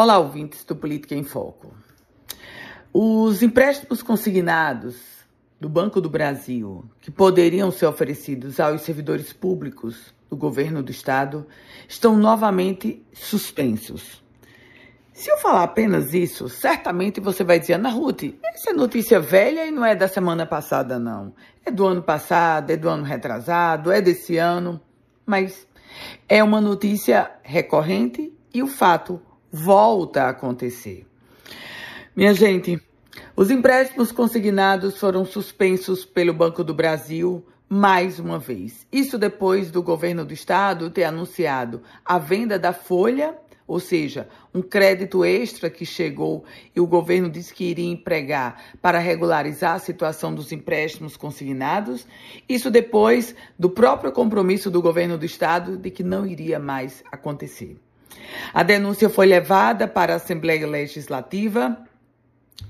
Olá, ouvintes do Política em Foco. Os empréstimos consignados do Banco do Brasil, que poderiam ser oferecidos aos servidores públicos do governo do estado, estão novamente suspensos. Se eu falar apenas isso, certamente você vai dizer, Ana Ruth, essa é notícia velha e não é da semana passada, não. É do ano passado, é do ano retrasado, é desse ano. Mas é uma notícia recorrente e o fato volta a acontecer. Minha gente, os empréstimos consignados foram suspensos pelo Banco do Brasil mais uma vez. Isso depois do governo do estado ter anunciado a venda da folha, ou seja, um crédito extra que chegou e o governo disse que iria empregar para regularizar a situação dos empréstimos consignados. Isso depois do próprio compromisso do governo do estado de que não iria mais acontecer. A denúncia foi levada para a Assembleia Legislativa.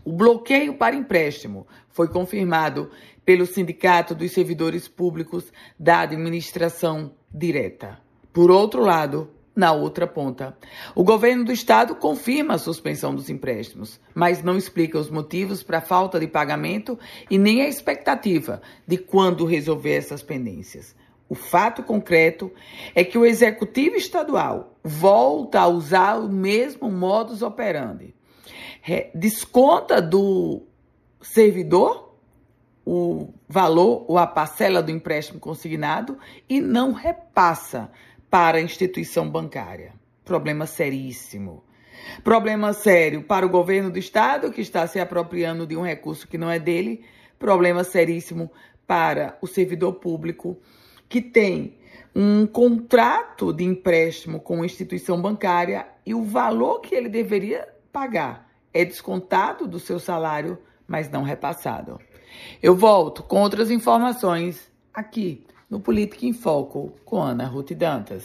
O bloqueio para empréstimo foi confirmado pelo Sindicato dos Servidores Públicos da Administração Direta. Por outro lado, na outra ponta, o governo do estado confirma a suspensão dos empréstimos, mas não explica os motivos para a falta de pagamento e nem a expectativa de quando resolver essas pendências. O fato concreto é que o executivo estadual volta a usar o mesmo modus operandi. Desconta do servidor o valor ou a parcela do empréstimo consignado e não repassa para a instituição bancária. Problema seríssimo. Problema sério para o governo do estado, que está se apropriando de um recurso que não é dele. Problema seríssimo para o servidor público que tem um contrato de empréstimo com instituição bancária e o valor que ele deveria pagar é descontado do seu salário, mas não repassado. Eu volto com outras informações aqui no Política em Foco com Ana Ruth Dantas.